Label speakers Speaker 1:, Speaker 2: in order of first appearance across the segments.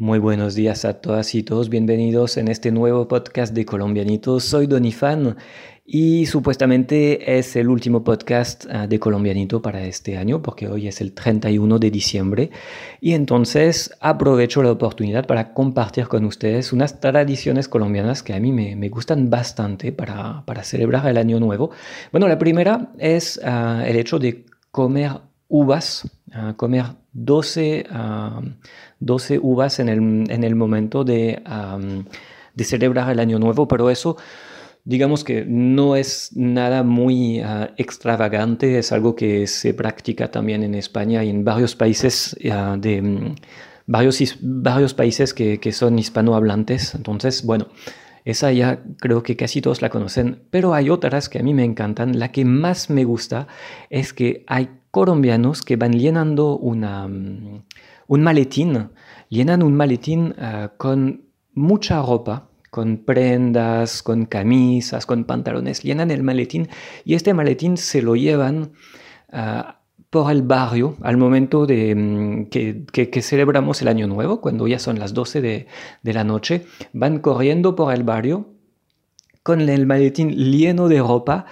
Speaker 1: Muy buenos días a todas y todos, bienvenidos en este nuevo podcast de Colombianitos. Soy Donifan y supuestamente es el último podcast ah, de Colombianito para este año porque hoy es el 31 de diciembre y entonces aprovecho la oportunidad para compartir con ustedes unas tradiciones colombianas que a mí me, gustan bastante para, para, celebrar el año nuevo. Bueno, la primera es ah, el hecho de comer uvas, uh, comer 12, 12, uvas en el, en el momento de, de, celebrar el año nuevo, pero eso digamos que no es nada muy extravagante, es algo que se practica también en España y en varios países de... Mm, varios, varios países que, que son hispanohablantes. Entonces, bueno, esa ya creo que casi todos la conocen, pero hay otras que a mí me encantan. La que más me gusta es que hay colombianos que van llenando una, mm, un maletín, llenan un maletín ah, con mucha ropa, con prendas, con camisas, con pantalones, llenan el maletín y este maletín se lo llevan ah, por el barrio al momento de mm, que, celebramos el año nuevo, cuando ya son las 12 de, de la noche, van corriendo por el barrio con el maletín lleno de ropa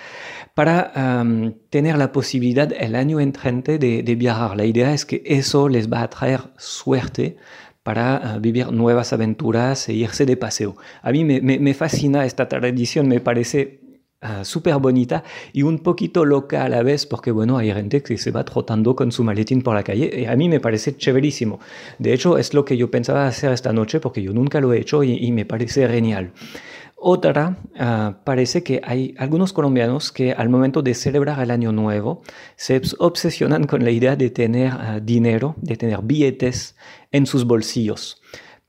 Speaker 1: para tener la posibilidad el año entrante de, viajar. La idea es que eso les va a traer suerte para ah, vivir nuevas aventuras e irse de paseo. A mí me, fascina esta tradición, me parece uh, súper bonita y un poquito loca a la vez, porque bueno, hay gente que se va trotando con su maletín por la calle y a mí me parece chéverísimo. De hecho, es lo que yo pensaba hacer esta noche, porque yo nunca lo he hecho y me parece genial. Otra, ah, parece que hay algunos colombianos que al momento de celebrar el año nuevo se obsesionan con la idea de tener ah, dinero, de tener billetes en sus bolsillos,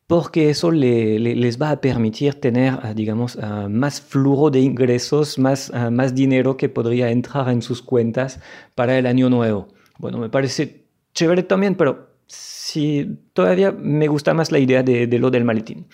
Speaker 1: porque eso les va a permitir tener, ah, digamos, más flujo de ingresos, más, más dinero que podría entrar en sus cuentas para el año nuevo. Bueno, me parece chévere también, pero sí, todavía me gusta más la idea de, de lo del maletín.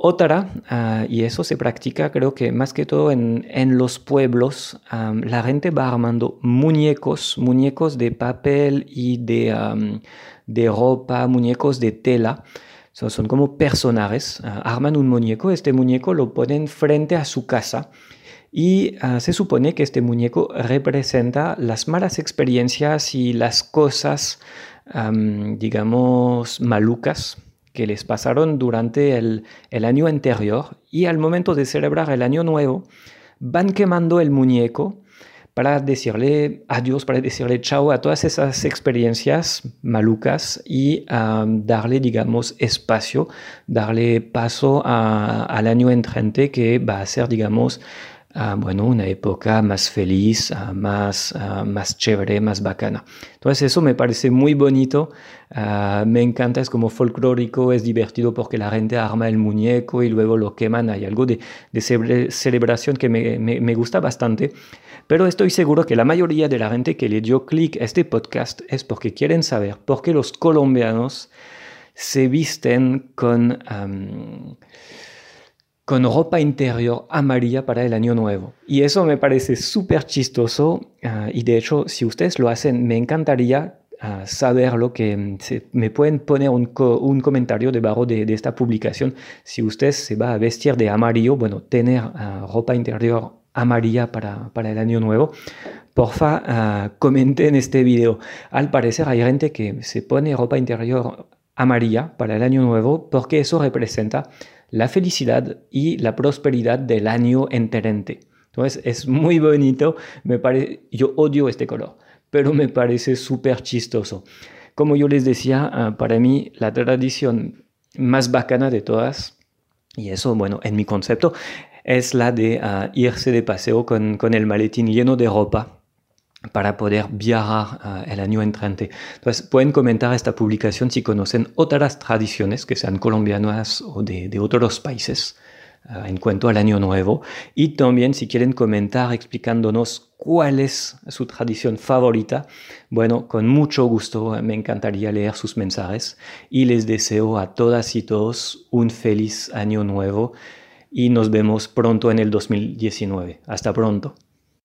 Speaker 1: Otra, ah, y eso se practica creo que más que todo en, los pueblos, la gente va armando muñecos, muñecos de papel y de, de ropa, muñecos de tela. son como personajes, ah, arman un muñeco, este muñeco lo ponen frente a su casa y ah, se supone que este muñeco representa las malas experiencias y las cosas, digamos, malucas que les pasaron durante el, año anterior y al momento de celebrar el año nuevo van quemando el muñeco para decirle adiós, para decirle chao a todas esas experiencias malucas y darle, digamos, espacio, darle paso al año entrante que va a ser, digamos, bueno, una época más feliz, más, más chévere, más bacana. Entonces eso me parece muy bonito, me encanta, es como folclórico, es divertido porque la gente arma el muñeco y luego lo queman, hay algo de, de celebración que me, me, me gusta bastante. Pero estoy seguro que la mayoría de la gente que le dio clic a este podcast es porque quieren saber por qué los colombianos se visten con con ropa interior amarilla para el año nuevo. Y eso me parece súper chistoso ah, y de hecho si ustedes lo hacen me encantaría uh, saberlo, que mm, me pueden poner un, comentario debajo de, esta publicación. Si usted se va a vestir de amarillo, bueno, tener ah, ropa interior amarilla para, para, el año nuevo, porfa comenten este video. Al parecer hay gente que se pone ropa interior amarilla para el año nuevo porque eso representa la felicidad y la prosperidad del año enterente. Entonces es muy bonito, me parece, yo odio este color, pero me parece súper chistoso. Como yo les decía, ah, para mí la tradición más bacana de todas, y eso, bueno, en mi concepto, es la de ah, irse de paseo con, con el maletín lleno de ropa para poder viajar uh, el año entrante. Entonces, pueden comentar esta publicación si conocen otras tradiciones que sean colombianas o de, otros países uh, en cuanto al año nuevo. Y también si quieren comentar explicándonos cuál es su tradición favorita, bueno, con mucho gusto me encantaría leer sus mensajes y les deseo a todas y todos un feliz año nuevo y nos vemos pronto en el 2019. Hasta pronto.